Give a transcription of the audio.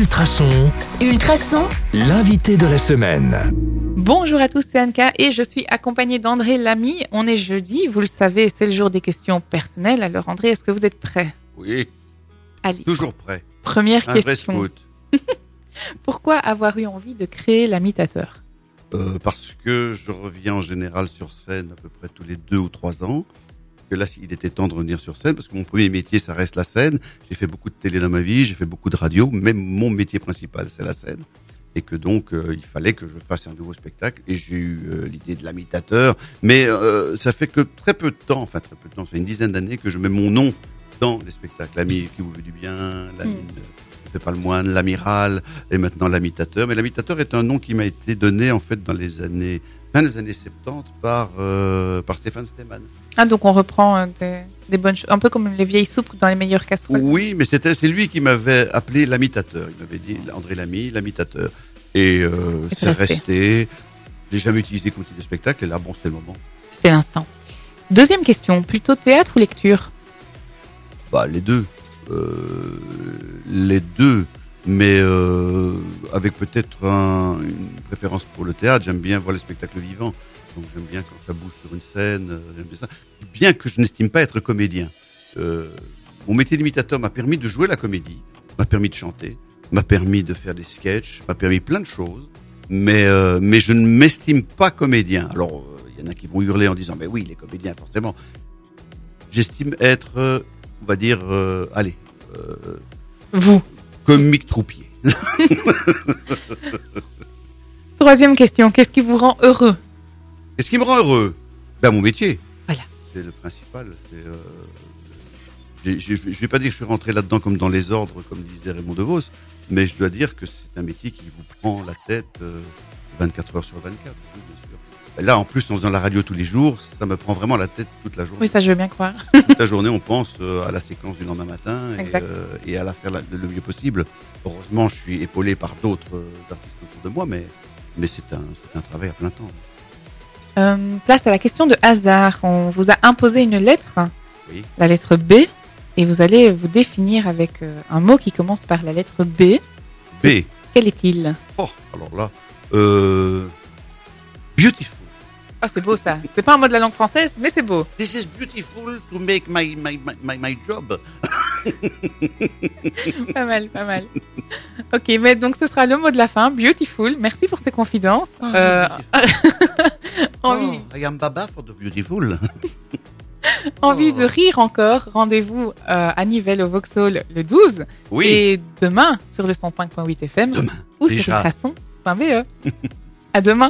Ultrason, Ultrason, l'invité de la semaine. Bonjour à tous, c'est Anka et je suis accompagnée d'André Lamy. On est jeudi, vous le savez, c'est le jour des questions personnelles. Alors André, est-ce que vous êtes prêt? Oui, Allez, toujours prêt. première Un vrai question. scout. Pourquoi avoir eu envie de créer l'imitateur Euh, parce que je reviens en général sur scène à peu près tous les deux ou trois ans. Que là, il était temps de revenir sur scène parce que mon premier métier, ça reste la scène. J'ai fait beaucoup de télé dans ma vie, j'ai fait beaucoup de radio. Même mon métier principal, c'est la scène. Et que donc, euh, il fallait que je fasse un nouveau spectacle. Et j'ai eu euh, l'idée de l'imitateur. Mais euh, ça fait que très peu de temps, enfin très peu de temps, ça fait une dizaine d'années que je mets mon nom dans les spectacles. L'ami qui vous veut du bien, l'ami Mm. ne fait pas le moine, l'amiral, et maintenant l'imitateur. Mais l'imitateur est un nom qui m'a été donné en fait dans les années fin des années 70 par euh, par Stéphane Stemann. Ah, donc on reprend euh, des, des bonnes choses, un peu comme les vieilles soupes dans les meilleures casseroles. Oui, mais c'était c'est lui qui m'avait appelé l'imitateur. Il m'avait dit André Lamy, l'imitateur. Et, euh, Et c'est resté. resté. Je l'ai jamais utilisé comme titre de spectacle. Et là, bon, c'était le moment. C'était l'instant. Deuxième question, plutôt théâtre ou lecture? Bah, les deux. Euh, les deux. Mais avec peut-être un- une préférence pour le théâtre. J'aime bien voir les spectacles vivants. Donc j'aime bien quand ça bouge sur une scène. euh, bien ça. Bien que je n'estime pas être comédien. Euh, mon métier d'imitateur m'a permis de jouer la comédie, m'a permis de chanter, m'a permis de faire des sketchs, m'a permis plein de choses. Mais, euh, mais je ne m'estime pas comédien. Alors, euh, il y en a qui vont hurler en disant, mais oui, il est comédien, forcément. J'estime être, on va dire, allez, Vous. comique troupier. Troisième question, qu'est-ce qui vous rend heureux Et ce qui me rend heureux, ben mon métier. Voilà. C'est le principal. Euh, je vais pas dire que je suis rentré là-dedans comme dans les ordres, comme disait Raymond DeVos, mais je dois dire que c'est un métier qui vous prend la tête euh, 24 heures sur 24. oui, bien sûr. Là, en plus, en faisant la radio tous les jours, ça me prend vraiment la tête toute la journée. Oui, ça je veux bien croire. toute la journée, on pense euh, à la séquence du lendemain matin et, euh, et à la faire le mieux possible. Heureusement, je suis épaulé par d'autres euh, artistes autour de moi, mais, mais c'est un, travail à plein temps. Euh, place à la question de hasard. On vous a imposé une lettre, Oui. la lettre B, et vous allez vous définir avec un mot qui commence par la lettre B. B. Quel est-il? Oh, alors là, euh, beautiful. Ah, c'est beau ça. C'est pas un mot de la langue française, mais c'est beau. This is beautiful to make my, my, my, my, job. Pas mal, pas mal. Ok, mais donc ce sera le mot de la fin. Beautiful. Merci pour ces confidences. Euh, envie, Oh, I am Baba for the beautiful. envie oh. de rire encore. Rendez-vous euh, à Nivelles au Vauxhall le 12 Oui, et demain sur le 105.8 FM demain. ou sur déjà. ultrason.be. à demain.